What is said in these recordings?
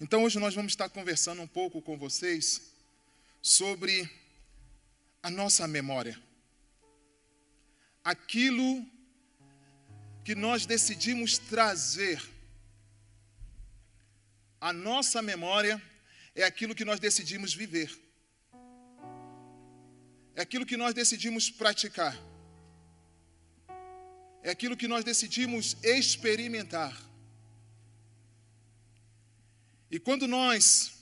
Então hoje nós vamos estar conversando um pouco com vocês sobre a nossa memória. Aquilo que nós decidimos trazer à nossa memória é aquilo que nós decidimos viver. É aquilo que nós decidimos praticar. É aquilo que nós decidimos experimentar. E quando nós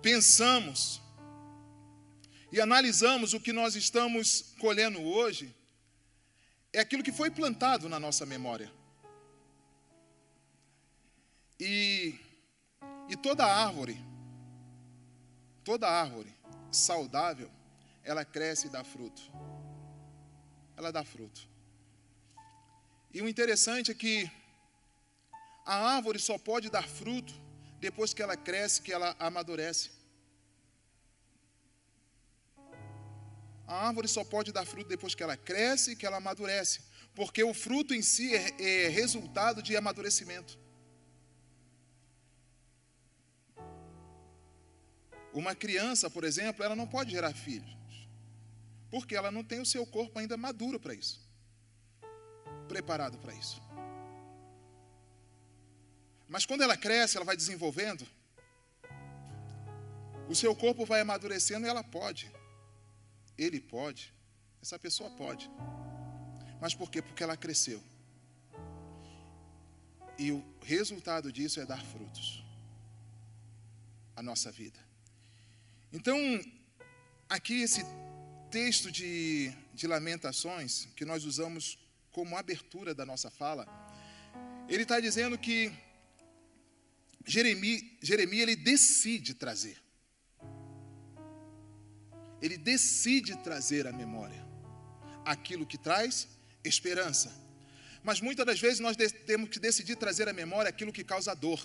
pensamos e analisamos o que nós estamos colhendo hoje, é aquilo que foi plantado na nossa memória. E, e toda árvore, toda árvore saudável, ela cresce e dá fruto. Ela dá fruto. E o interessante é que a árvore só pode dar fruto depois que ela cresce, que ela amadurece. A árvore só pode dar fruto depois que ela cresce e que ela amadurece, porque o fruto em si é, é resultado de amadurecimento. Uma criança, por exemplo, ela não pode gerar filhos, porque ela não tem o seu corpo ainda maduro para isso, preparado para isso. Mas quando ela cresce, ela vai desenvolvendo, o seu corpo vai amadurecendo e ela pode. Ele pode. Essa pessoa pode. Mas por quê? Porque ela cresceu. E o resultado disso é dar frutos. A nossa vida. Então, aqui esse texto de, de Lamentações, que nós usamos como abertura da nossa fala, ele está dizendo que Jeremias, Jeremias ele decide trazer ele decide trazer à memória aquilo que traz esperança. Mas muitas das vezes nós temos que decidir trazer à memória aquilo que causa dor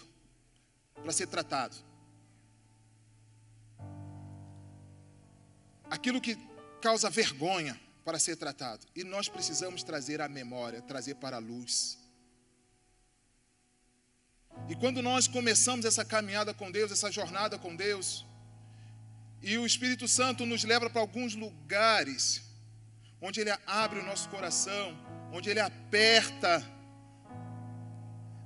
para ser tratado. Aquilo que causa vergonha para ser tratado. E nós precisamos trazer à memória, trazer para a luz. E quando nós começamos essa caminhada com Deus, essa jornada com Deus, e o Espírito Santo nos leva para alguns lugares onde ele abre o nosso coração, onde ele aperta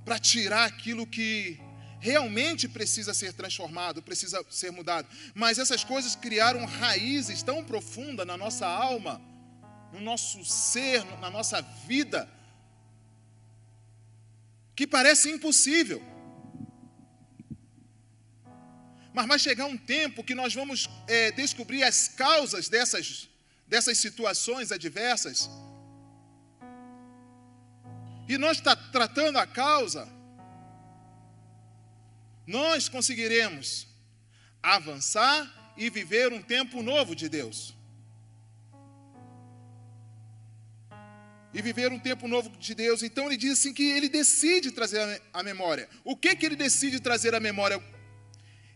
para tirar aquilo que realmente precisa ser transformado, precisa ser mudado. Mas essas coisas criaram raízes tão profundas na nossa alma, no nosso ser, na nossa vida, que parece impossível. Mas vai chegar um tempo que nós vamos é, descobrir as causas dessas, dessas situações adversas. E nós está tratando a causa, nós conseguiremos avançar e viver um tempo novo de Deus. E viver um tempo novo de Deus. Então ele diz assim que ele decide trazer a memória. O que que ele decide trazer à memória?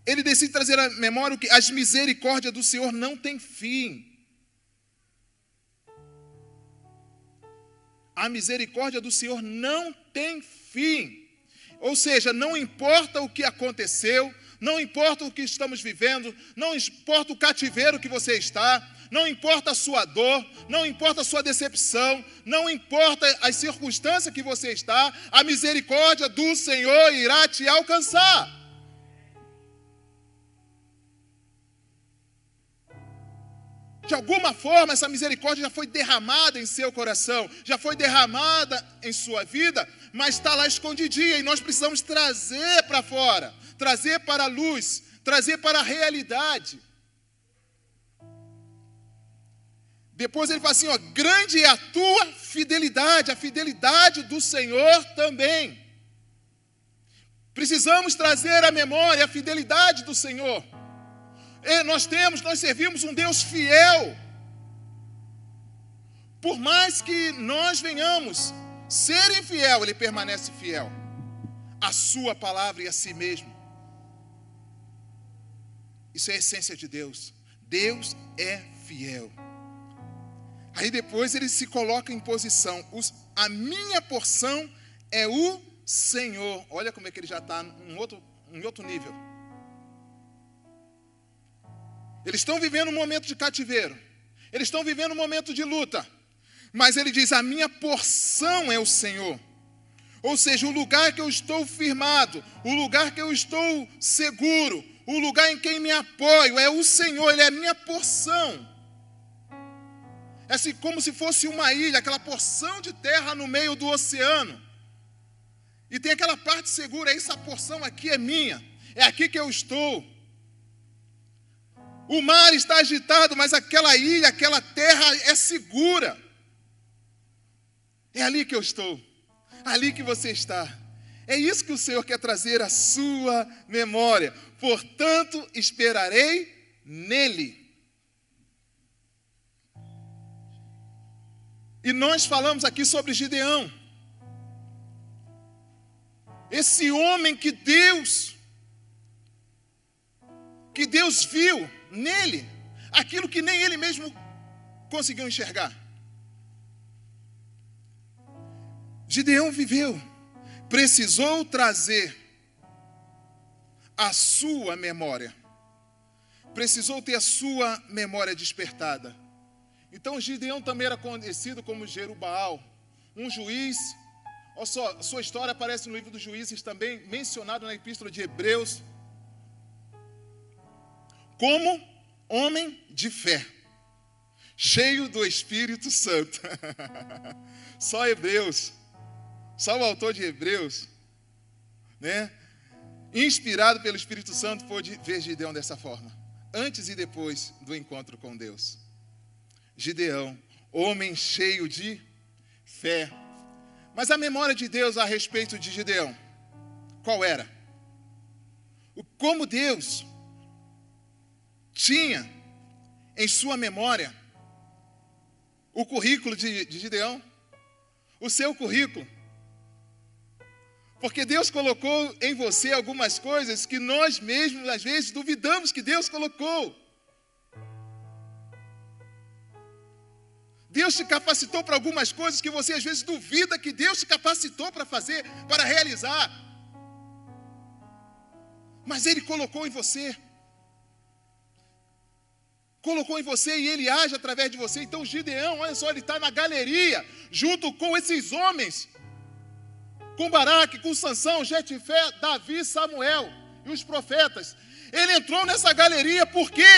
ele decide trazer à memória que as misericórdias do Senhor não têm fim. A misericórdia do Senhor não tem fim. Ou seja, não importa o que aconteceu, não importa o que estamos vivendo, não importa o cativeiro que você está, não importa a sua dor, não importa a sua decepção, não importa as circunstâncias que você está, a misericórdia do Senhor irá te alcançar. De alguma forma, essa misericórdia já foi derramada em seu coração, já foi derramada em sua vida, mas está lá escondidinha e nós precisamos trazer para fora, trazer para a luz, trazer para a realidade. Depois ele fala assim: ó, grande é a tua fidelidade, a fidelidade do Senhor também. Precisamos trazer à memória a fidelidade do Senhor nós temos, nós servimos um Deus fiel. Por mais que nós venhamos ser infiel, Ele permanece fiel. A Sua palavra e a si mesmo. Isso é a essência de Deus. Deus é fiel. Aí depois ele se coloca em posição. a minha porção é o Senhor. Olha como é que ele já está um outro, em outro nível. Eles estão vivendo um momento de cativeiro. Eles estão vivendo um momento de luta. Mas ele diz: A minha porção é o Senhor. Ou seja, o lugar que eu estou firmado, o lugar que eu estou seguro, o lugar em quem me apoio é o Senhor, Ele é a minha porção. É assim como se fosse uma ilha, aquela porção de terra no meio do oceano. E tem aquela parte segura, essa porção aqui é minha, é aqui que eu estou. O mar está agitado, mas aquela ilha, aquela terra é segura. É ali que eu estou, ali que você está. É isso que o Senhor quer trazer à sua memória. Portanto, esperarei nele. E nós falamos aqui sobre Gideão. Esse homem que Deus que Deus viu nele aquilo que nem ele mesmo conseguiu enxergar. Gideão viveu, precisou trazer a sua memória, precisou ter a sua memória despertada. Então Gideão também era conhecido como Jerubaal, um juiz. Olha só, sua história aparece no livro dos juízes também, mencionado na epístola de Hebreus, como homem de fé, cheio do Espírito Santo. só Hebreus, só o autor de Hebreus, né? Inspirado pelo Espírito Santo, pôde ver Gideão dessa forma, antes e depois do encontro com Deus. Gideão, homem cheio de fé. Mas a memória de Deus a respeito de Gideão, qual era? Como Deus tinha em sua memória o currículo de, de Gideão, o seu currículo. Porque Deus colocou em você algumas coisas que nós mesmos, às vezes, duvidamos que Deus colocou. Deus te capacitou para algumas coisas que você às vezes duvida que Deus te capacitou para fazer, para realizar. Mas Ele colocou em você. Colocou em você e Ele age através de você. Então Gideão, olha só, ele está na galeria, junto com esses homens. Com Baraque, com Sansão, Jetifé, Davi, Samuel e os profetas. Ele entrou nessa galeria por quê?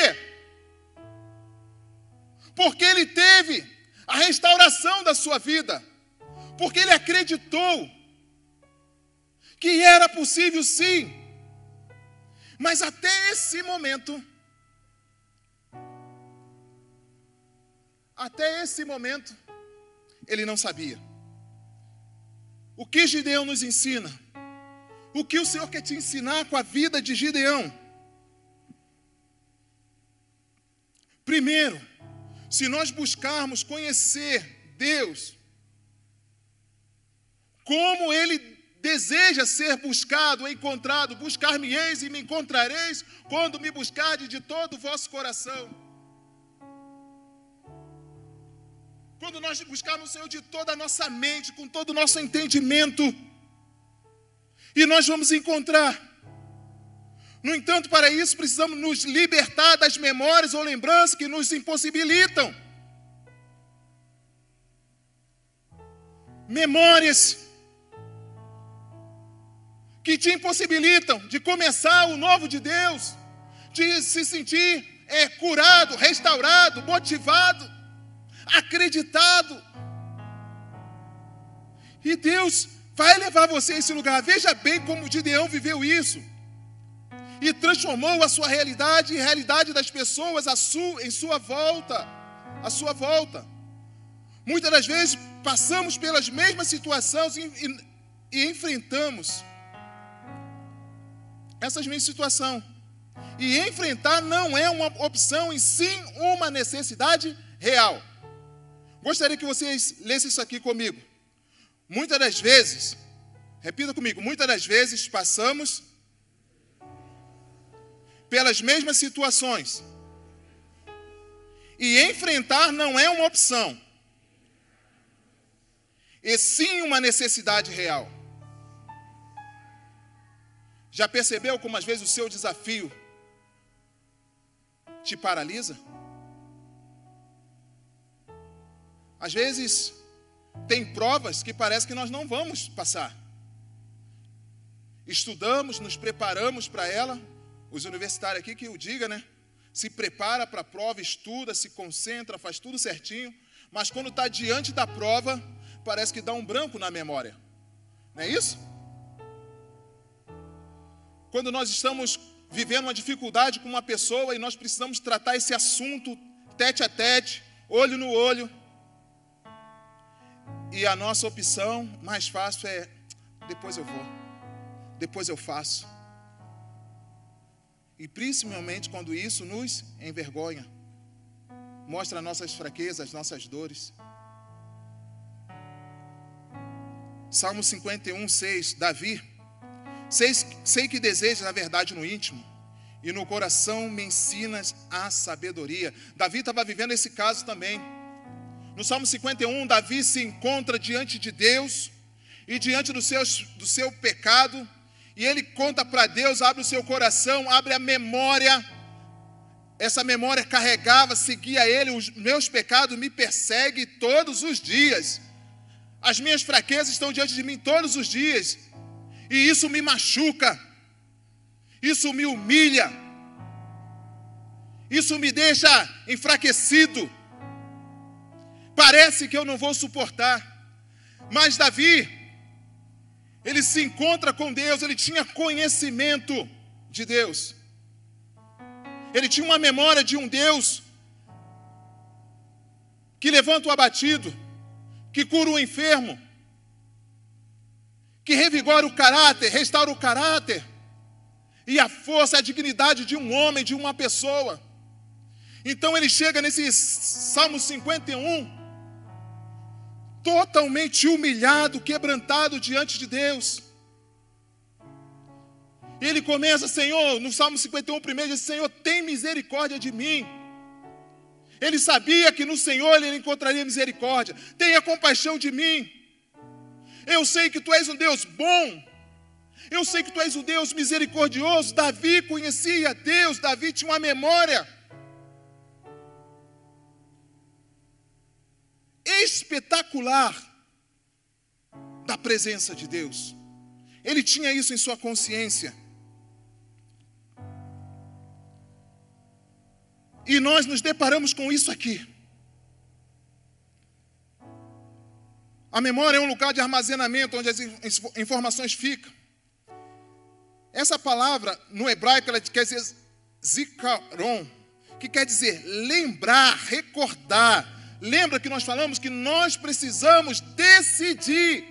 Porque ele teve a restauração da sua vida, porque ele acreditou que era possível sim, mas até esse momento, até esse momento, ele não sabia. O que Gideão nos ensina? O que o Senhor quer te ensinar com a vida de Gideão? Primeiro, se nós buscarmos conhecer Deus, como Ele deseja ser buscado, encontrado, buscar-me-eis e me encontrareis quando me buscardes de todo o vosso coração. Quando nós buscarmos o Senhor de toda a nossa mente, com todo o nosso entendimento, e nós vamos encontrar. No entanto, para isso precisamos nos libertar das memórias ou lembranças que nos impossibilitam. Memórias que te impossibilitam de começar o novo de Deus, de se sentir é, curado, restaurado, motivado, acreditado. E Deus vai levar você a esse lugar. Veja bem como Gideão viveu isso e transformou a sua realidade em realidade das pessoas sua, em sua volta, à sua volta. Muitas das vezes passamos pelas mesmas situações e, e, e enfrentamos essas mesmas situações. E enfrentar não é uma opção, e sim uma necessidade real. Gostaria que vocês lessem isso aqui comigo. Muitas das vezes, repita comigo, muitas das vezes passamos pelas mesmas situações. E enfrentar não é uma opção, e sim uma necessidade real. Já percebeu como às vezes o seu desafio te paralisa? Às vezes tem provas que parece que nós não vamos passar. Estudamos, nos preparamos para ela, os universitários aqui que o diga, né? Se prepara para a prova, estuda, se concentra, faz tudo certinho, mas quando está diante da prova, parece que dá um branco na memória. Não é isso? Quando nós estamos vivendo uma dificuldade com uma pessoa e nós precisamos tratar esse assunto tete a tete, olho no olho, e a nossa opção mais fácil é: depois eu vou, depois eu faço. E principalmente quando isso nos envergonha, mostra nossas fraquezas, nossas dores. Salmo 51, 6, Davi, sei, sei que desejas a verdade no íntimo, e no coração me ensinas a sabedoria. Davi estava vivendo esse caso também. No Salmo 51, Davi se encontra diante de Deus e diante do, seus, do seu pecado, e ele conta para Deus, abre o seu coração, abre a memória. Essa memória carregava, seguia ele, os meus pecados me perseguem todos os dias. As minhas fraquezas estão diante de mim todos os dias. E isso me machuca. Isso me humilha. Isso me deixa enfraquecido. Parece que eu não vou suportar. Mas Davi, ele se encontra com Deus, ele tinha conhecimento de Deus. Ele tinha uma memória de um Deus que levanta o abatido, que cura o enfermo, que revigora o caráter, restaura o caráter e a força, a dignidade de um homem, de uma pessoa. Então ele chega nesse Salmo 51, totalmente humilhado, quebrantado diante de Deus. Ele começa, Senhor, no Salmo 51, primeiro, diz: Senhor, tem misericórdia de mim. Ele sabia que no Senhor ele encontraria misericórdia. Tenha compaixão de mim. Eu sei que tu és um Deus bom. Eu sei que tu és um Deus misericordioso. Davi conhecia Deus, Davi tinha uma memória espetacular da presença de Deus. Ele tinha isso em sua consciência. E nós nos deparamos com isso aqui. A memória é um lugar de armazenamento onde as informações ficam. Essa palavra no hebraico ela quer dizer zikaron, que quer dizer lembrar, recordar, Lembra que nós falamos que nós precisamos decidir.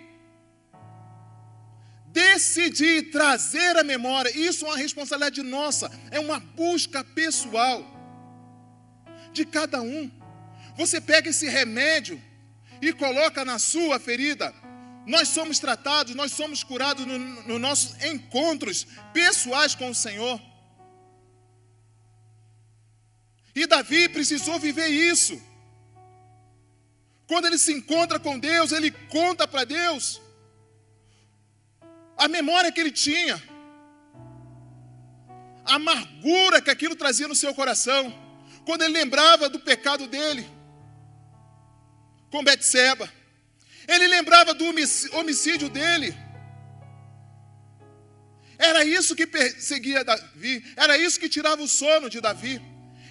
Decidir trazer a memória. Isso é uma responsabilidade nossa, é uma busca pessoal de cada um. Você pega esse remédio e coloca na sua ferida. Nós somos tratados, nós somos curados nos no nossos encontros pessoais com o Senhor. E Davi precisou viver isso. Quando ele se encontra com Deus, ele conta para Deus a memória que ele tinha, a amargura que aquilo trazia no seu coração, quando ele lembrava do pecado dele com Betseba, ele lembrava do homicídio dele. Era isso que perseguia Davi, era isso que tirava o sono de Davi.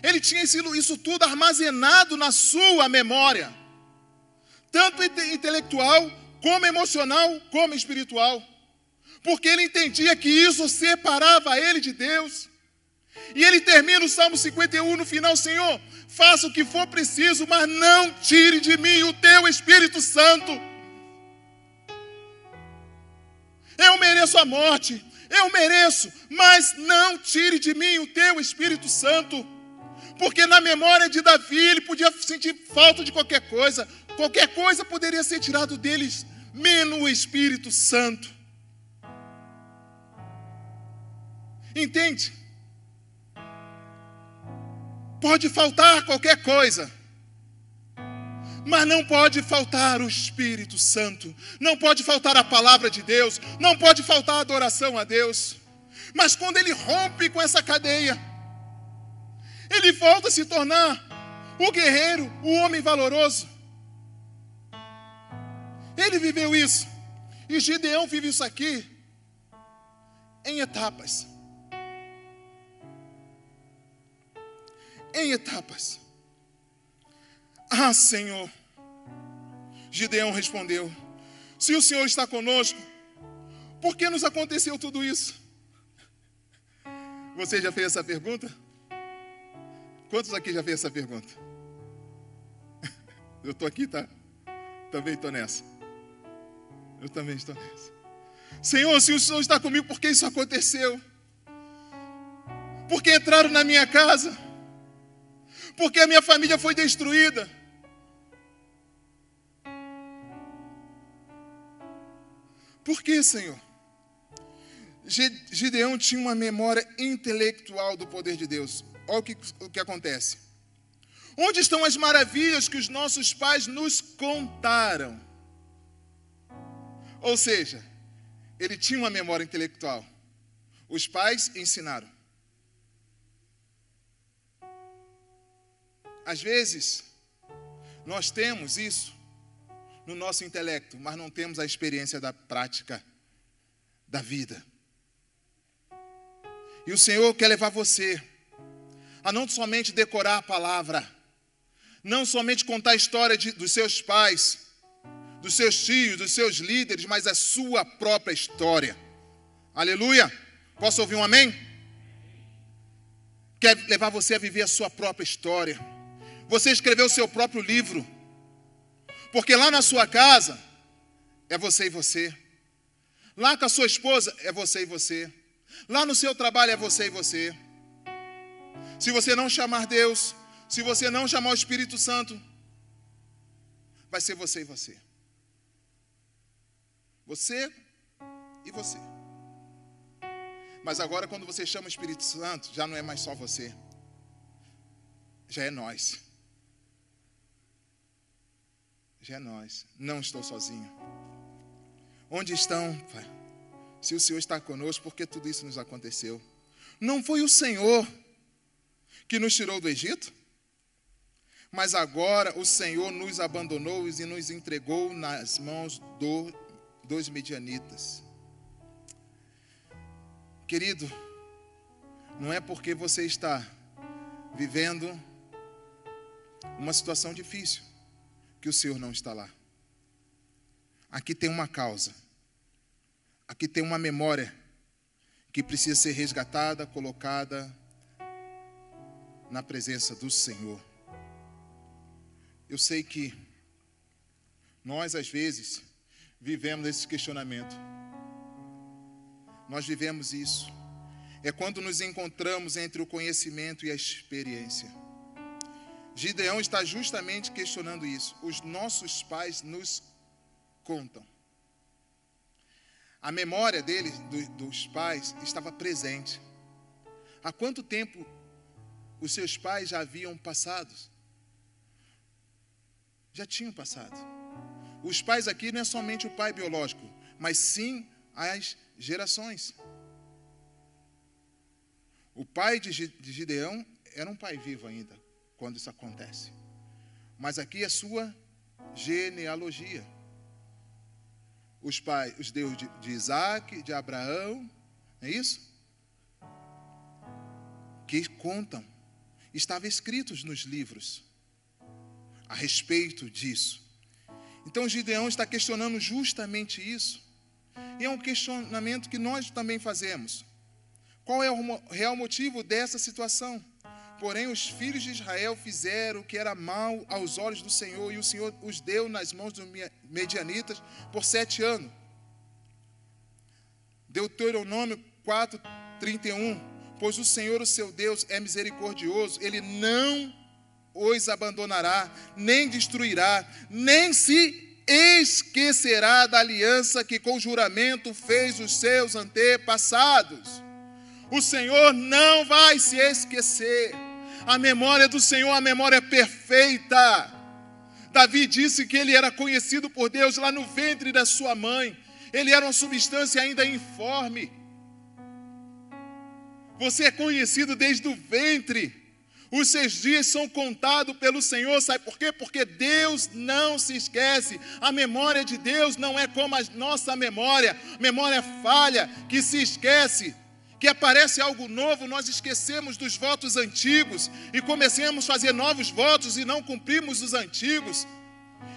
Ele tinha isso tudo armazenado na sua memória tanto intelectual, como emocional, como espiritual. Porque ele entendia que isso separava ele de Deus. E ele termina o Salmo 51 no final: Senhor, faça o que for preciso, mas não tire de mim o teu Espírito Santo. Eu mereço a morte, eu mereço, mas não tire de mim o teu Espírito Santo. Porque na memória de Davi ele podia sentir falta de qualquer coisa, Qualquer coisa poderia ser tirado deles, menos o Espírito Santo. Entende? Pode faltar qualquer coisa, mas não pode faltar o Espírito Santo, não pode faltar a palavra de Deus, não pode faltar a adoração a Deus. Mas quando ele rompe com essa cadeia, ele volta a se tornar o guerreiro, o homem valoroso. Ele viveu isso. E Gideão vive isso aqui em etapas. Em etapas. Ah, Senhor. Gideão respondeu: Se o Senhor está conosco, por que nos aconteceu tudo isso? Você já fez essa pergunta? Quantos aqui já fez essa pergunta? Eu estou aqui, tá? Também estou nessa. Eu também estou nessa. Senhor, se o Senhor está comigo, por que isso aconteceu? Porque entraram na minha casa? Porque a minha família foi destruída? Por que, Senhor? Gideão tinha uma memória intelectual do poder de Deus. Olha o que, o que acontece. Onde estão as maravilhas que os nossos pais nos contaram? Ou seja, ele tinha uma memória intelectual. Os pais ensinaram. Às vezes, nós temos isso no nosso intelecto, mas não temos a experiência da prática da vida. E o Senhor quer levar você a não somente decorar a palavra, não somente contar a história de, dos seus pais, dos seus tios, dos seus líderes, mas a sua própria história. Aleluia! Posso ouvir um amém? Quer levar você a viver a sua própria história. Você escreveu o seu próprio livro. Porque lá na sua casa é você e você. Lá com a sua esposa é você e você. Lá no seu trabalho é você e você. Se você não chamar Deus, se você não chamar o Espírito Santo, vai ser você e você. Você e você. Mas agora, quando você chama o Espírito Santo, já não é mais só você, já é nós. Já é nós. Não estou sozinho. Onde estão, Pai? Se o Senhor está conosco, por que tudo isso nos aconteceu? Não foi o Senhor que nos tirou do Egito? Mas agora o Senhor nos abandonou e nos entregou nas mãos do, dos medianitas. Querido, não é porque você está vivendo uma situação difícil que o Senhor não está lá. Aqui tem uma causa. Aqui tem uma memória que precisa ser resgatada, colocada na presença do Senhor. Eu sei que nós, às vezes, vivemos esse questionamento. Nós vivemos isso. É quando nos encontramos entre o conhecimento e a experiência. Gideão está justamente questionando isso. Os nossos pais nos contam. A memória dele, do, dos pais, estava presente. Há quanto tempo os seus pais já haviam passado? Já tinham passado. Os pais aqui não é somente o pai biológico, mas sim as gerações. O pai de Gideão era um pai vivo ainda, quando isso acontece. Mas aqui é sua genealogia os pais, os deuses de, Isaac, de Abraão, é isso? Que contam, estavam escritos nos livros a respeito disso. Então Gideão está questionando justamente isso. E é um questionamento que nós também fazemos. Qual é o real motivo dessa situação? Porém, os filhos de Israel fizeram o que era mal aos olhos do Senhor, e o Senhor os deu nas mãos dos medianitas por sete anos. Deuteronômio 4, 31. Pois o Senhor, o seu Deus, é misericordioso, ele não os abandonará, nem destruirá, nem se esquecerá da aliança que com juramento fez os seus antepassados. O Senhor não vai se esquecer. A memória do Senhor, a memória perfeita. Davi disse que ele era conhecido por Deus lá no ventre da sua mãe. Ele era uma substância ainda informe. Você é conhecido desde o ventre. Os seus dias são contados pelo Senhor, sabe por quê? Porque Deus não se esquece. A memória de Deus não é como a nossa memória, memória falha, que se esquece. Que aparece algo novo, nós esquecemos dos votos antigos e começamos a fazer novos votos e não cumprimos os antigos.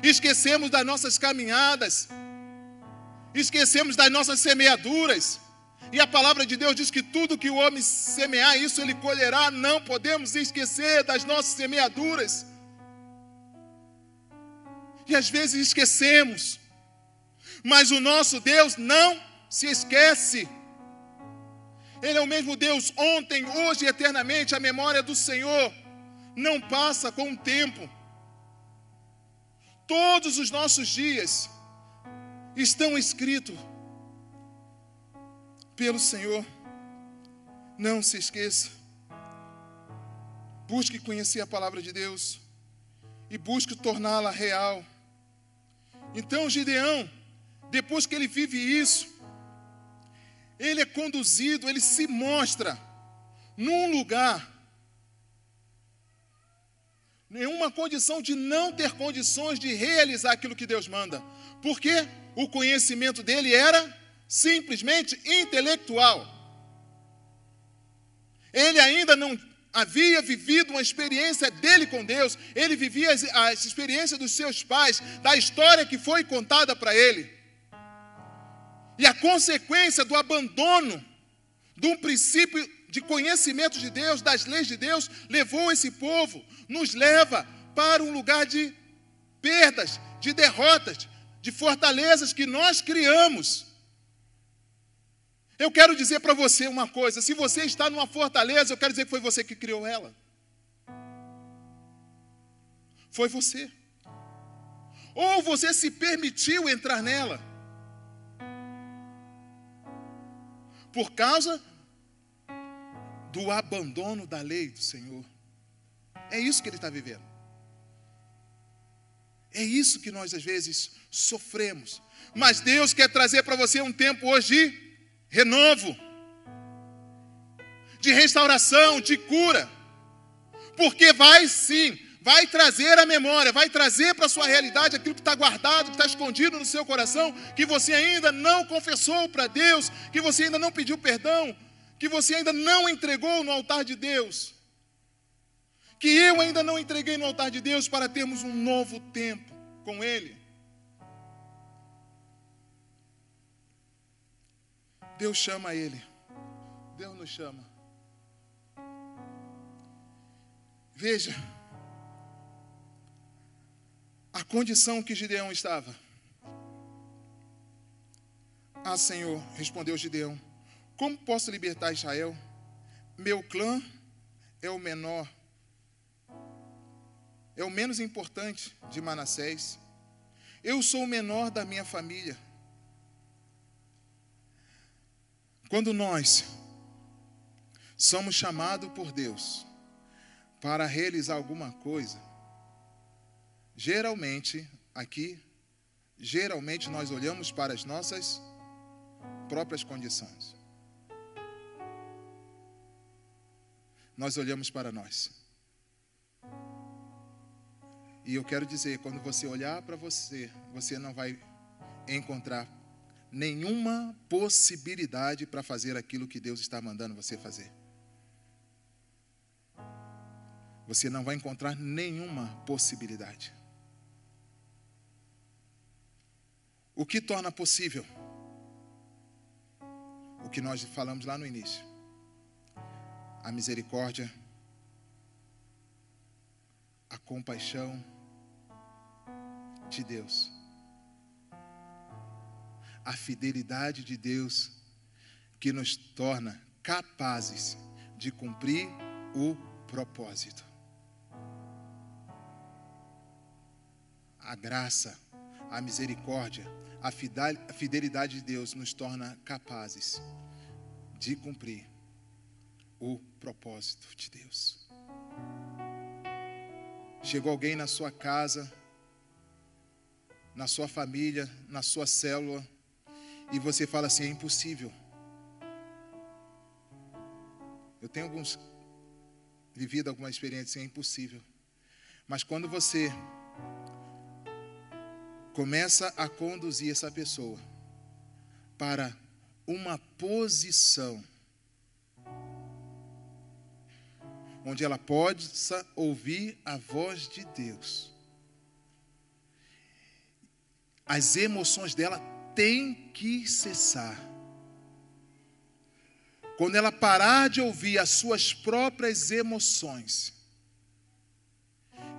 Esquecemos das nossas caminhadas, esquecemos das nossas semeaduras. E a palavra de Deus diz que tudo que o homem semear, isso ele colherá. Não podemos esquecer das nossas semeaduras. E às vezes esquecemos. Mas o nosso Deus não se esquece. Ele é o mesmo Deus ontem, hoje e eternamente. A memória do Senhor não passa com o tempo. Todos os nossos dias estão escritos pelo Senhor. Não se esqueça. Busque conhecer a palavra de Deus e busque torná-la real. Então, Gideão, depois que ele vive isso, ele é conduzido, ele se mostra num lugar, em uma condição de não ter condições de realizar aquilo que Deus manda, porque o conhecimento dele era simplesmente intelectual. Ele ainda não havia vivido uma experiência dele com Deus, ele vivia a experiência dos seus pais, da história que foi contada para ele. E a consequência do abandono de um princípio de conhecimento de Deus, das leis de Deus, levou esse povo, nos leva para um lugar de perdas, de derrotas, de fortalezas que nós criamos. Eu quero dizer para você uma coisa: se você está numa fortaleza, eu quero dizer que foi você que criou ela. Foi você. Ou você se permitiu entrar nela. Por causa do abandono da lei do Senhor. É isso que ele está vivendo. É isso que nós às vezes sofremos. Mas Deus quer trazer para você um tempo hoje de renovo, de restauração, de cura. Porque vai sim, vai trazer a memória, vai trazer para a sua realidade aquilo que está guardado, que está escondido no seu coração, que você ainda não confessou para Deus, que você ainda não pediu perdão, que você ainda não entregou no altar de Deus. Que eu ainda não entreguei no altar de Deus para termos um novo tempo com Ele. Deus chama ele. Deus nos chama. Veja a condição que Gideão estava. Ah, Senhor, respondeu Gideão: Como posso libertar Israel? Meu clã é o menor, é o menos importante de Manassés. Eu sou o menor da minha família. Quando nós somos chamados por Deus para realizar alguma coisa, geralmente, aqui, geralmente nós olhamos para as nossas próprias condições. Nós olhamos para nós. E eu quero dizer, quando você olhar para você, você não vai encontrar nenhuma possibilidade para fazer aquilo que Deus está mandando você fazer. Você não vai encontrar nenhuma possibilidade. O que torna possível? O que nós falamos lá no início. A misericórdia, a compaixão de Deus a fidelidade de Deus que nos torna capazes de cumprir o propósito. A graça, a misericórdia, a fidelidade de Deus nos torna capazes de cumprir o propósito de Deus. Chegou alguém na sua casa, na sua família, na sua célula, e você fala assim: é impossível. Eu tenho alguns vivido alguma experiência, é impossível. Mas quando você começa a conduzir essa pessoa para uma posição onde ela possa ouvir a voz de Deus. As emoções dela têm que cessar. Quando ela parar de ouvir as suas próprias emoções,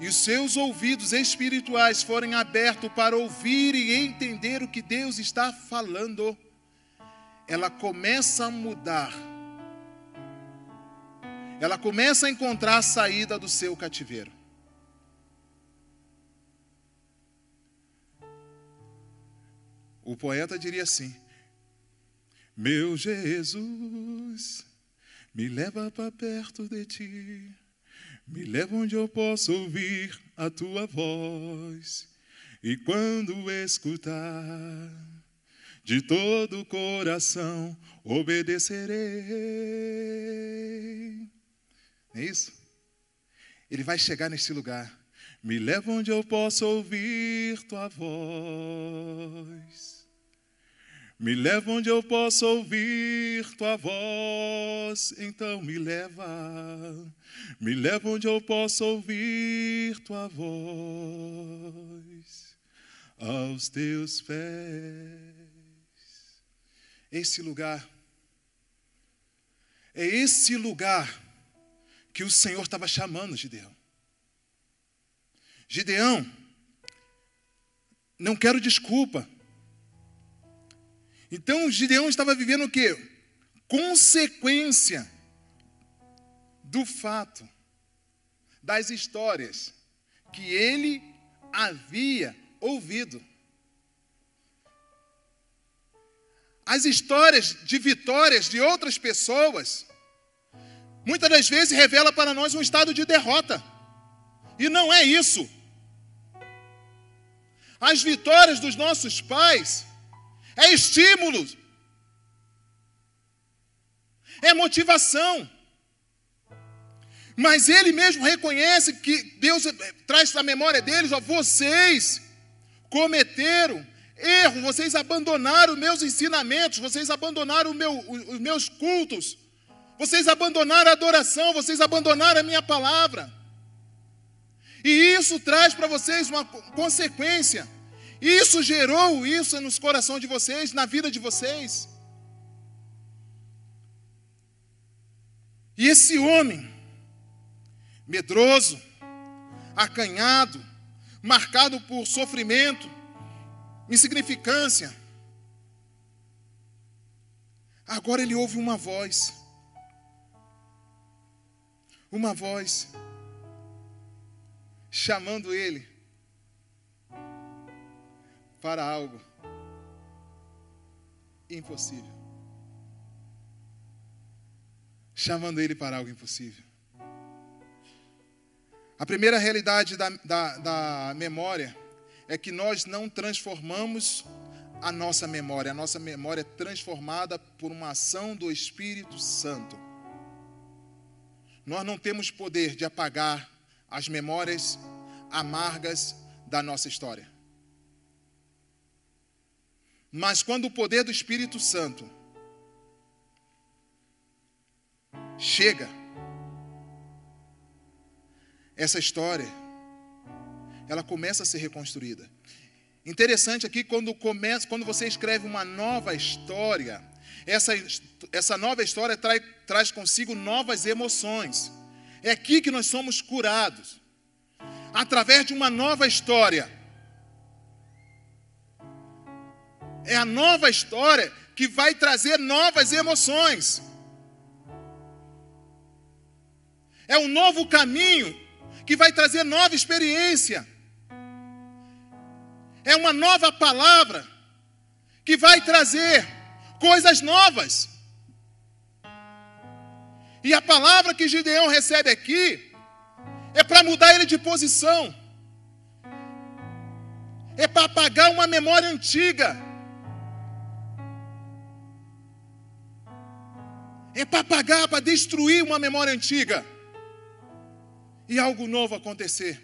e os seus ouvidos espirituais forem abertos para ouvir e entender o que Deus está falando, ela começa a mudar. Ela começa a encontrar a saída do seu cativeiro. O poeta diria assim: Meu Jesus, me leva para perto de ti, me leva onde eu possa ouvir a tua voz, e quando escutar, de todo o coração obedecerei. É isso? Ele vai chegar nesse lugar. Me leva onde eu possa ouvir tua voz. Me leva onde eu possa ouvir tua voz. Então me leva. Me leva onde eu possa ouvir tua voz. Aos teus pés esse lugar. É esse lugar que o Senhor estava chamando Gideão. Gideão, não quero desculpa. Então Gideão estava vivendo o quê? Consequência do fato, das histórias que ele havia ouvido. as histórias de vitórias de outras pessoas, muitas das vezes revela para nós um estado de derrota. E não é isso. As vitórias dos nossos pais é estímulo, é motivação. Mas ele mesmo reconhece que Deus traz para a memória deles, ó, vocês cometeram erro, vocês abandonaram meus ensinamentos, vocês abandonaram meu, os meus cultos, vocês abandonaram a adoração, vocês abandonaram a minha palavra. E isso traz para vocês uma consequência. Isso gerou isso nos corações de vocês, na vida de vocês. E esse homem, medroso, acanhado, marcado por sofrimento, insignificância. Agora ele ouve uma voz. Uma voz chamando ele para algo impossível. Chamando ele para algo impossível. A primeira realidade da, da, da memória é que nós não transformamos a nossa memória. A nossa memória é transformada por uma ação do Espírito Santo. Nós não temos poder de apagar as memórias amargas da nossa história. Mas quando o poder do Espírito Santo chega, essa história ela começa a ser reconstruída. Interessante aqui quando começa, quando você escreve uma nova história, essa, essa nova história trai, traz consigo novas emoções. É aqui que nós somos curados. Através de uma nova história. É a nova história que vai trazer novas emoções. É um novo caminho que vai trazer nova experiência é uma nova palavra que vai trazer coisas novas. E a palavra que Gideão recebe aqui é para mudar ele de posição, é para apagar uma memória antiga, É para apagar, para destruir uma memória antiga. E algo novo acontecer.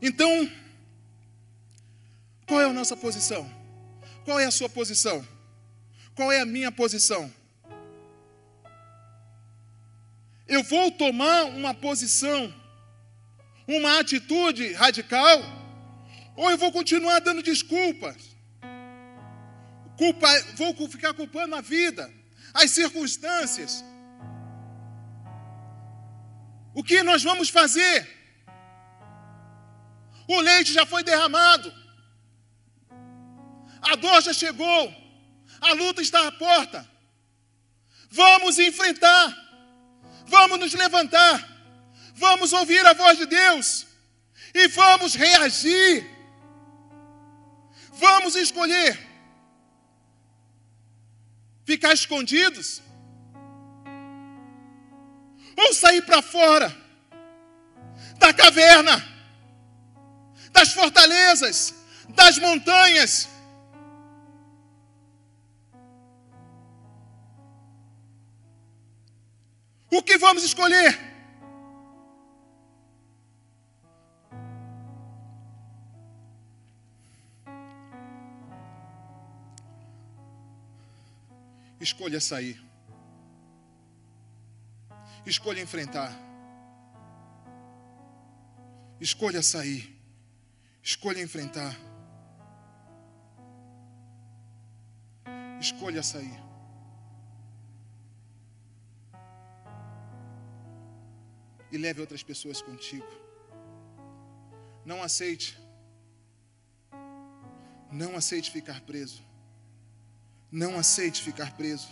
Então, qual é a nossa posição? Qual é a sua posição? Qual é a minha posição? Eu vou tomar uma posição, uma atitude radical, ou eu vou continuar dando desculpas? Culpa, vou ficar culpando a vida, as circunstâncias. O que nós vamos fazer? O leite já foi derramado. A dor já chegou. A luta está à porta. Vamos enfrentar. Vamos nos levantar. Vamos ouvir a voz de Deus. E vamos reagir. Vamos escolher. Ficar escondidos. Ou sair para fora da caverna, das fortalezas, das montanhas O que vamos escolher? Escolha sair. Escolha enfrentar. Escolha sair. Escolha enfrentar. Escolha sair. e leve outras pessoas contigo. Não aceite. Não aceite ficar preso. Não aceite ficar preso.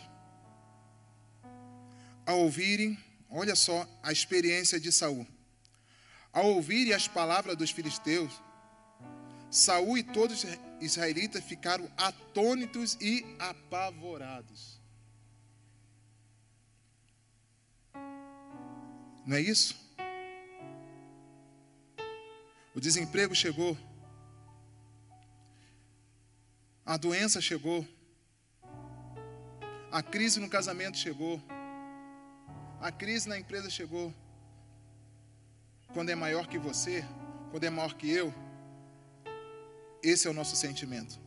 Ao ouvirem, olha só a experiência de Saul. Ao ouvirem as palavras dos filisteus, Saul e todos os israelitas ficaram atônitos e apavorados. Não é isso? O desemprego chegou. A doença chegou. A crise no casamento chegou. A crise na empresa chegou. Quando é maior que você, quando é maior que eu, esse é o nosso sentimento.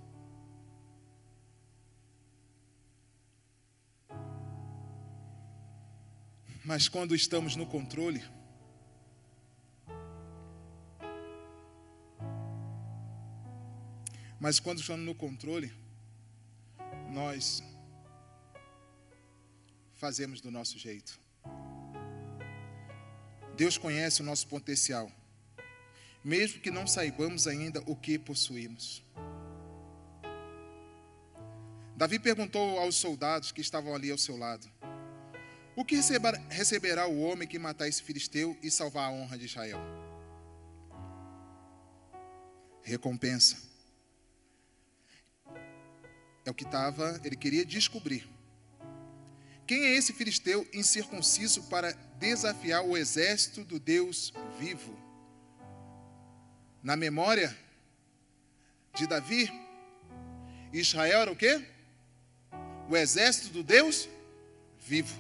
Mas quando estamos no controle, mas quando estamos no controle, nós fazemos do nosso jeito. Deus conhece o nosso potencial, mesmo que não saibamos ainda o que possuímos. Davi perguntou aos soldados que estavam ali ao seu lado: o que receberá o homem que matar esse filisteu e salvar a honra de Israel? Recompensa. É o que estava, ele queria descobrir. Quem é esse filisteu incircunciso para desafiar o exército do Deus vivo? Na memória de Davi, Israel era o quê? O exército do Deus vivo.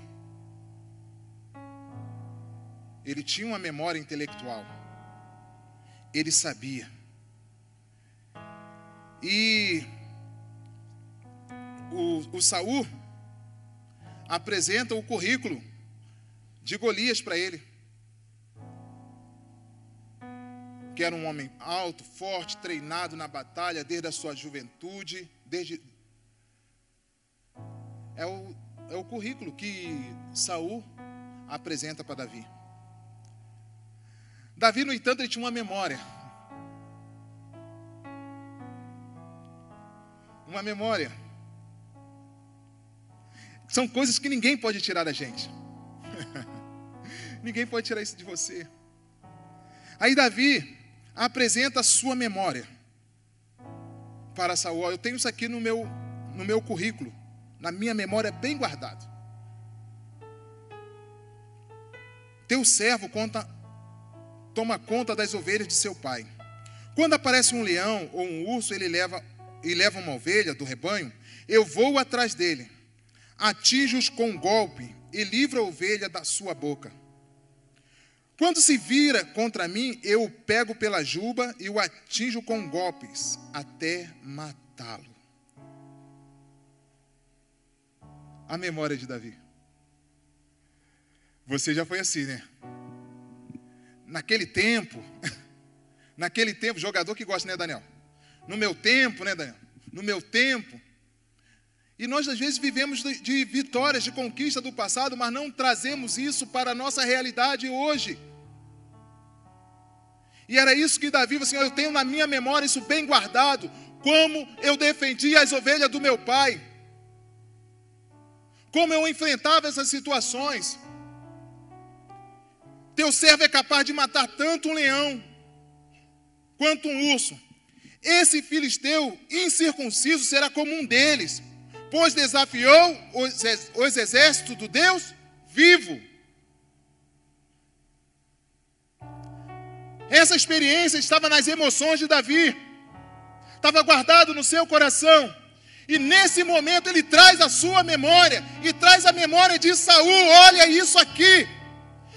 Ele tinha uma memória intelectual. Ele sabia. E o, o Saul apresenta o currículo de Golias para ele. Que era um homem alto, forte, treinado na batalha desde a sua juventude, desde é o, é o currículo que Saul apresenta para Davi. Davi, no entanto, ele tinha uma memória. Uma memória. São coisas que ninguém pode tirar da gente. ninguém pode tirar isso de você. Aí Davi apresenta a sua memória para Saul. Eu tenho isso aqui no meu, no meu currículo, na minha memória bem guardado. Teu servo conta toma conta das ovelhas de seu pai. Quando aparece um leão ou um urso, ele leva e leva uma ovelha do rebanho, eu vou atrás dele. Atinge-os com um golpe e livra a ovelha da sua boca. Quando se vira contra mim, eu o pego pela juba e o atinjo com golpes, até matá-lo. A memória de Davi. Você já foi assim, né? Naquele tempo, naquele tempo, jogador que gosta, né, Daniel? No meu tempo, né, Daniel? No meu tempo. E nós, às vezes, vivemos de, vitórias, de conquista do passado, mas não trazemos isso para a nossa realidade hoje. E era isso que Davi assim: eu tenho na minha memória isso bem guardado, como eu defendia as ovelhas do meu pai, como eu enfrentava essas situações. Teu servo é capaz de matar tanto um leão quanto um urso. Esse filisteu incircunciso será como um deles, pois desafiou os exércitos do Deus vivo. Essa experiência estava nas emoções de Davi, estava guardado no seu coração. E nesse momento ele traz a sua memória e traz a memória de Saul. Olha isso aqui.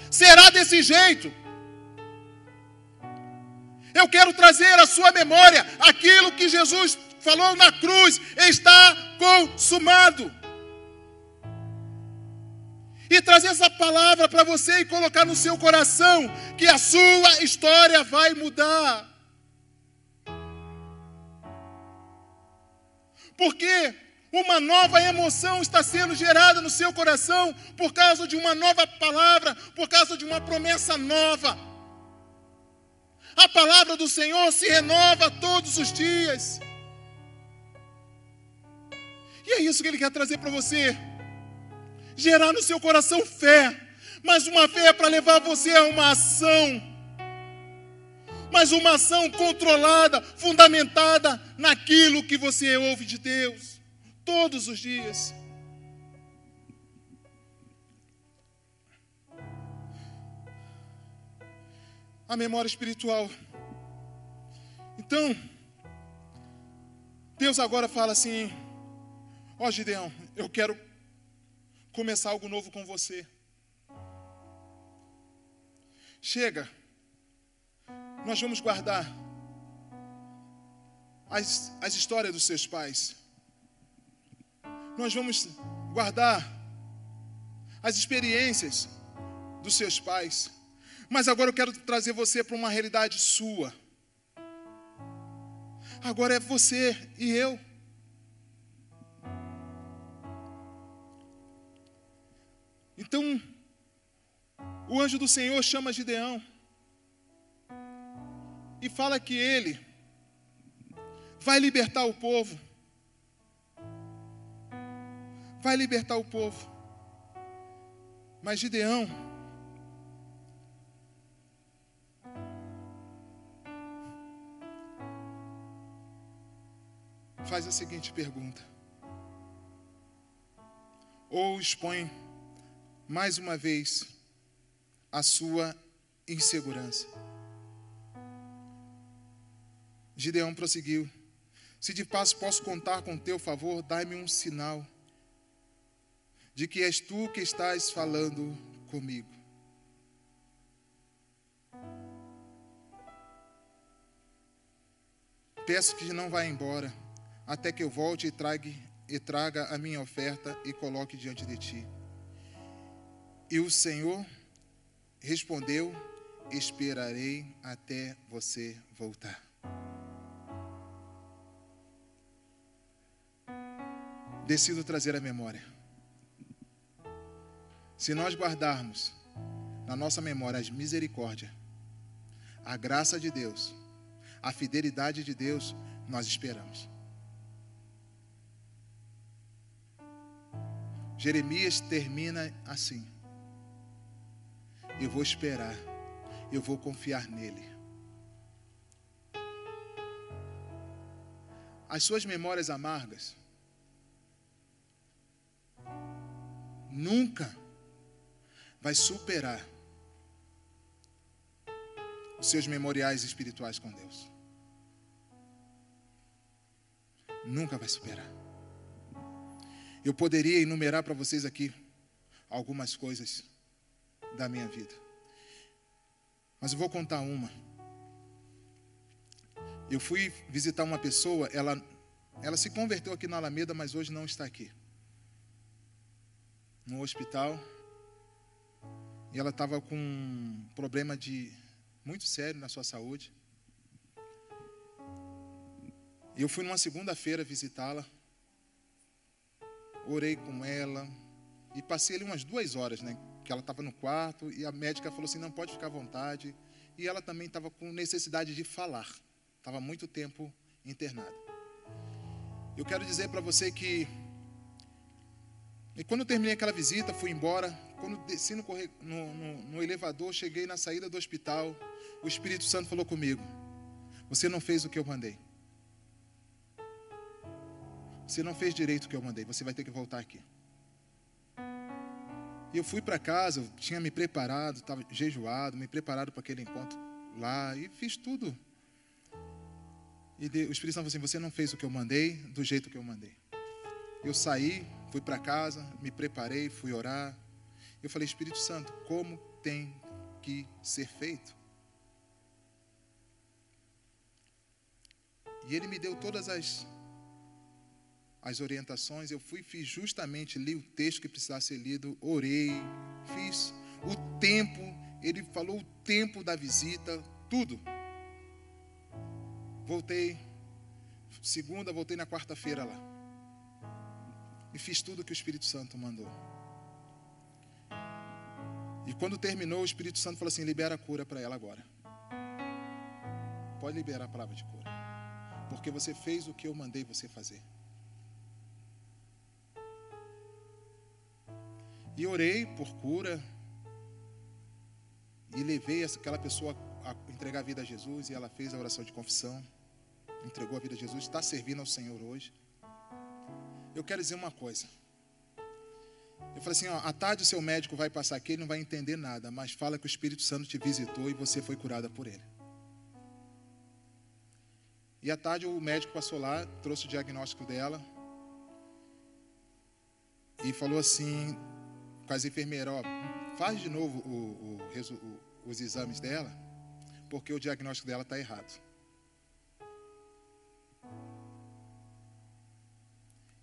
Será desse jeito. Eu quero trazer à sua memória aquilo que Jesus falou na cruz: está consumado. E trazer essa palavra para você e colocar no seu coração que a sua história vai mudar. Porque uma nova emoção está sendo gerada no seu coração por causa de uma nova palavra, por causa de uma promessa nova. A palavra do Senhor se renova todos os dias. E é isso que Ele quer trazer para você. Gerar no seu coração fé. Mas uma fé é para levar você a uma ação. Mas uma ação controlada, fundamentada naquilo que você ouve de Deus. Todos os dias. a memória espiritual. Então, Deus agora fala assim: Ó oh, Gideão, eu quero começar algo novo com você. Chega, nós vamos guardar as, as histórias dos seus pais. Nós vamos guardar as experiências dos seus pais. Mas agora eu quero trazer você para uma realidade sua. Agora é você e eu. Então, o anjo do Senhor chama Gideão e fala que ele vai libertar o povo. Vai libertar o povo. Mas Gideão faz a seguinte pergunta: ou expõe mais uma vez a sua insegurança. Gideão prosseguiu: Se de passo posso contar com teu favor, dai-me um sinal de que és tu que estás falando comigo. Peço que não vá embora até que eu volte e traga, e traga a minha oferta e coloque diante de ti. E o Senhor respondeu: Esperarei até você voltar. Decido trazer a memória. Se nós guardarmos na nossa memória as misericórdia, a graça de Deus, a fidelidade de Deus, nós esperamos. Jeremias termina assim: Eu vou esperar, eu vou confiar nele. As suas memórias amargas nunca vai superar os seus memoriais espirituais com Deus. Nunca vai superar. Eu poderia enumerar para vocês aqui algumas coisas da minha vida. Mas eu vou contar uma. Eu fui visitar uma pessoa, ela, ela se converteu aqui na Alameda, mas hoje não está aqui. No hospital. E ela estava com um problema de muito sério na sua saúde. E eu fui numa segunda-feira visitá-la. Orei com ela. E passei ali umas duas horas, né? Que ela estava no quarto e a médica falou assim: não pode ficar à vontade. E ela também estava com necessidade de falar. Estava muito tempo internada. Eu quero dizer para você que e quando eu terminei aquela visita, fui embora. Quando desci no, no, no, no, elevador, cheguei na saída do hospital. O Espírito Santo falou comigo: Você não fez o que eu mandei. Você não fez direito o que eu mandei. Você vai ter que voltar aqui. E eu fui para casa, eu tinha me preparado, estava jejuado, me preparado para aquele encontro lá e fiz tudo e o Espírito Santo falou assim: Você não fez o que eu mandei do jeito que eu mandei. Eu saí, fui para casa, me preparei, fui orar. Eu falei: Espírito Santo, como tem que ser feito? E ele me deu todas as, as orientações. Eu fui, fiz justamente, li o texto que precisasse ser lido, orei, fiz o tempo. Ele falou o tempo da visita, tudo. Voltei segunda, voltei na quarta-feira lá. E fiz tudo que o Espírito Santo mandou. E quando terminou, o Espírito Santo falou assim: libera a cura para ela agora. Pode liberar a palavra de cura. Porque você fez o que eu mandei você fazer. E orei por cura. E levei aquela pessoa a entregar a vida a Jesus. E ela fez a oração de confissão entregou a vida a Jesus, está servindo ao Senhor hoje. Eu quero dizer uma coisa. Eu falei assim, ó, à tarde o seu médico vai passar aqui, ele não vai entender nada, mas fala que o Espírito Santo te visitou e você foi curada por ele. E à tarde o médico passou lá, trouxe o diagnóstico dela e falou assim com as enfermeiras, ó, faz de novo o, o, os exames dela, porque o diagnóstico dela está errado.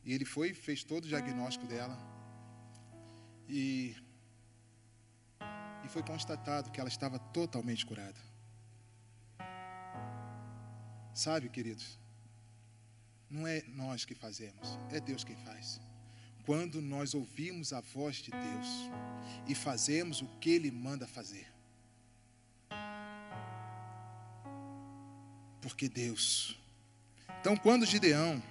E ele foi, fez todo o diagnóstico dela. E, e foi constatado que ela estava totalmente curada. Sabe, queridos? Não é nós que fazemos, é Deus quem faz. Quando nós ouvimos a voz de Deus e fazemos o que Ele manda fazer. Porque Deus. Então, quando Gideão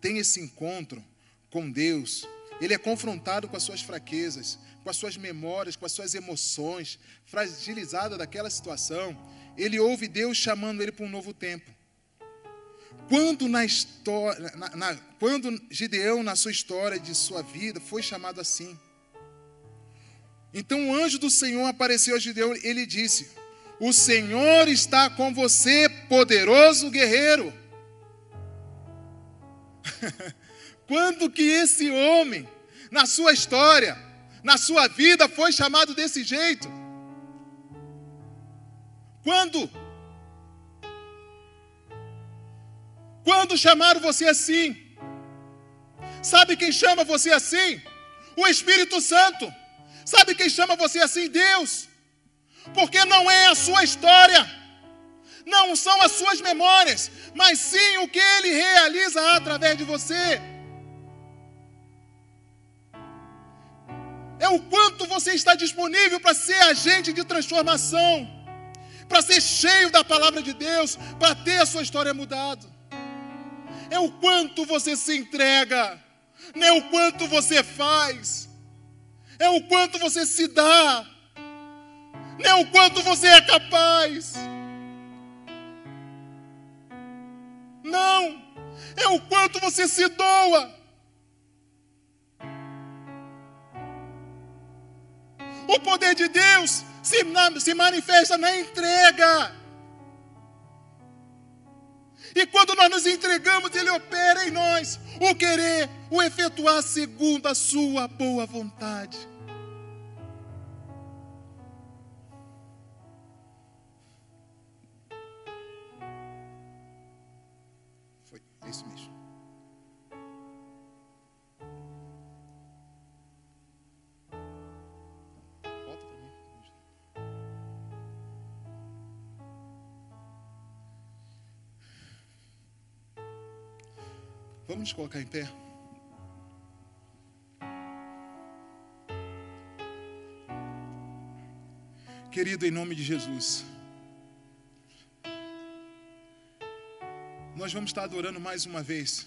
tem esse encontro com Deus, ele é confrontado com as suas fraquezas, com as suas memórias, com as suas emoções, fragilizado daquela situação, ele ouve Deus chamando ele para um novo tempo. Quando na história, na, na, quando Gideão na sua história de sua vida foi chamado assim, então o anjo do Senhor apareceu a Gideão, ele disse: O Senhor está com você, poderoso guerreiro. Quando que esse homem, na sua história, na sua vida, foi chamado desse jeito? Quando? Quando chamaram você assim? Sabe quem chama você assim? O Espírito Santo. Sabe quem chama você assim? Deus. Porque não é a sua história não são as suas memórias, mas sim o que Ele realiza através de você. É o quanto você está disponível para ser agente de transformação, para ser cheio da palavra de Deus, para ter a sua história mudada. É o quanto você se entrega, não é o quanto você faz, é o quanto você se dá, não é o quanto você é capaz. Não, é o quanto você se doa. O poder de Deus se, se manifesta na entrega. E quando nós nos entregamos, Ele opera em nós o querer, o efetuar segundo a sua boa vontade. Foi é isso mesmo. Vamos nos colocar em pé. Querido, em nome de Jesus, nós vamos estar adorando mais uma vez,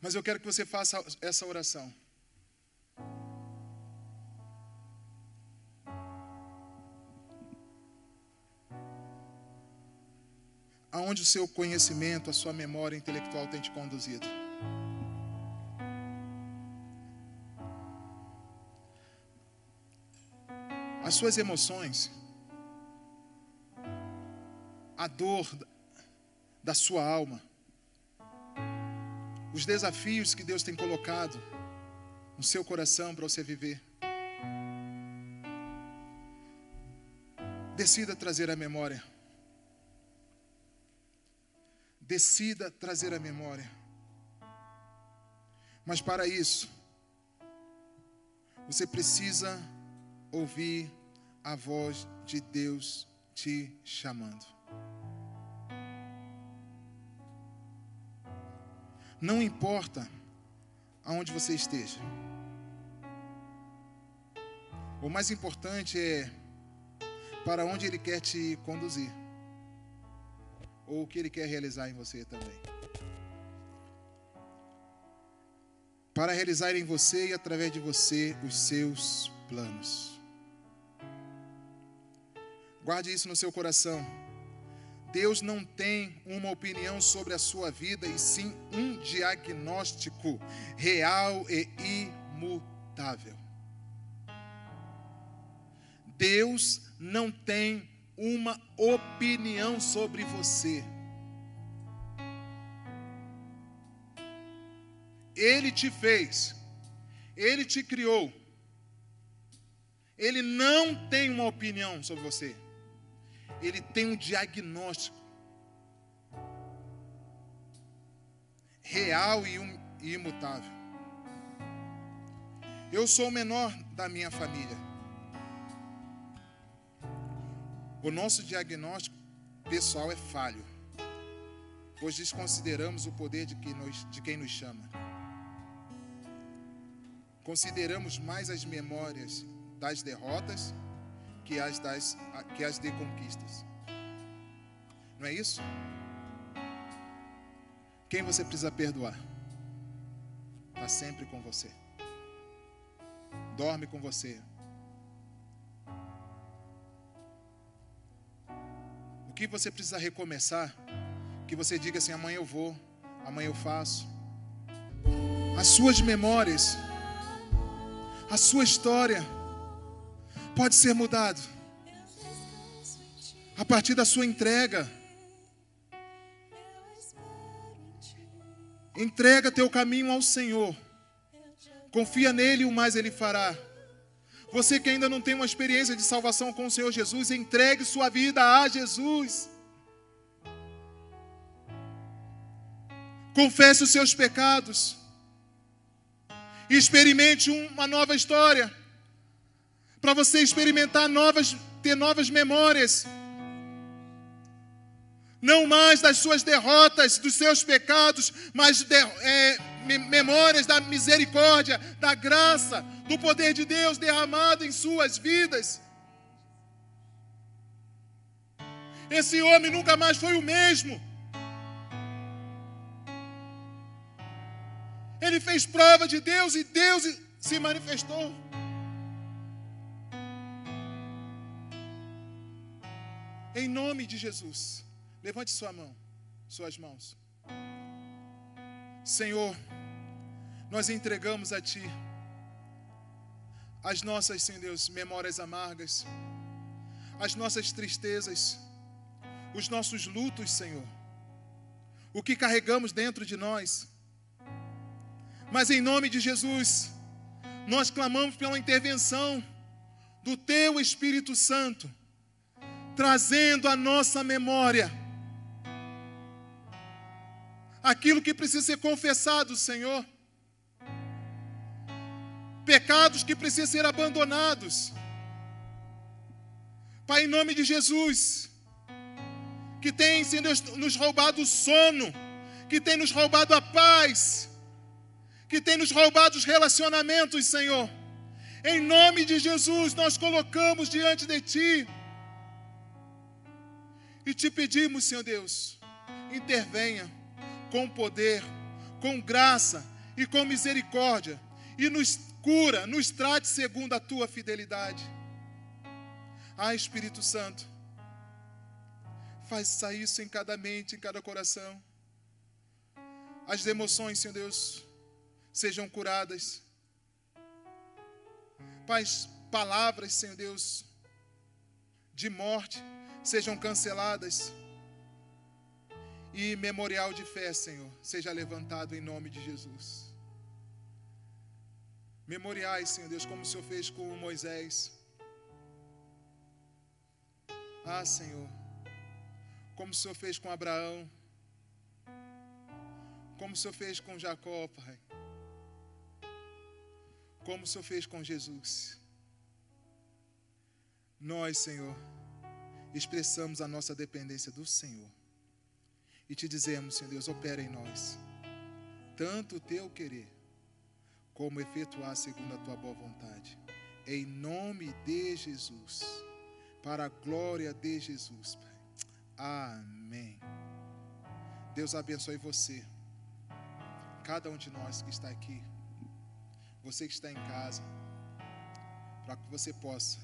mas eu quero que você faça essa oração. Aonde o seu conhecimento, a sua memória intelectual tem te conduzido? as suas emoções, a dor da sua alma, os desafios que Deus tem colocado no seu coração para você viver. Decida trazer a memória. Decida trazer a memória. Mas para isso, você precisa ouvir a voz de Deus te chamando. Não importa aonde você esteja. O mais importante é para onde Ele quer te conduzir, ou o que Ele quer realizar em você também. Para realizar em você e através de você os seus planos. Guarde isso no seu coração. Deus não tem uma opinião sobre a sua vida, e sim um diagnóstico real e imutável. Deus não tem uma opinião sobre você. Ele te fez, ele te criou. Ele não tem uma opinião sobre você ele tem um diagnóstico real e imutável. Eu sou o menor da minha família. O nosso diagnóstico pessoal é falho, pois desconsideramos o poder de quem nos, de quem nos chama. Consideramos mais as memórias das derrotas que as, das, que as de conquistas. Não é isso? Quem você precisa perdoar? Está sempre com você. Dorme com você. Que você precisa recomeçar? Que você diga assim: amanhã eu vou, amanhã eu faço. As suas memórias, a sua história pode ser mudado a partir da sua entrega. Entrega teu caminho ao Senhor. Confia nele e o mais ele fará. Você que ainda não tem uma experiência de salvação com o Senhor Jesus, entregue sua vida a Jesus. Confesse os seus pecados. Experimente uma nova história para você experimentar novas, ter novas memórias. Não mais das suas derrotas, dos seus pecados, mas de, é, memórias da misericórdia, da graça, do poder de Deus derramado em suas vidas. Esse homem nunca mais foi o mesmo. Ele fez prova de Deus e Deus se manifestou. Em nome de Jesus. Levante sua mão, suas mãos. Senhor, nós entregamos a Ti as nossas, Senhor Deus, memórias amargas, as nossas tristezas, os nossos lutos, Senhor, o que carregamos dentro de nós. Mas em nome de Jesus, nós clamamos pela intervenção do Teu Espírito Santo, trazendo à nossa memória aquilo que precisa ser confessado, Senhor, pecados que precisam ser abandonados. Pai, em nome de Jesus, que tem Senhor, nos roubado o sono, que tem nos roubado a paz, que tem nos roubado os relacionamentos, Senhor. Em nome de Jesus, nós colocamos diante de Ti e te pedimos, Senhor Deus, intervenha com poder, com graça e com misericórdia e nos cura, nos trate segundo a Tua fidelidade. Ah, Espírito Santo, Faça isso em cada mente, em cada coração. As emoções, Senhor Deus, sejam curadas. Pai, palavras, Senhor Deus, de morte sejam canceladas. E memorial de fé, Senhor, seja levantado em nome de Jesus. Memoriais, Senhor Deus, como o Senhor fez com Moisés. Ah, Senhor como o Senhor fez com Abraão, como o Senhor fez com Jacó, Pai, como o Senhor fez com Jesus. Nós, Senhor, expressamos a nossa dependência do Senhor e te dizemos, Senhor Deus, opera em nós, tanto o teu querer, como efetuar segundo a tua boa vontade, em nome de Jesus, para a glória de Jesus, Pai. Amém. Deus abençoe você. Cada um de nós que está aqui. Você que está em casa. Para que você possa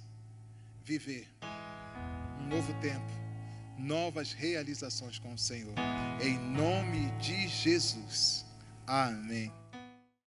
viver um novo tempo. Novas realizações com o Senhor. Em nome de Jesus. Amém.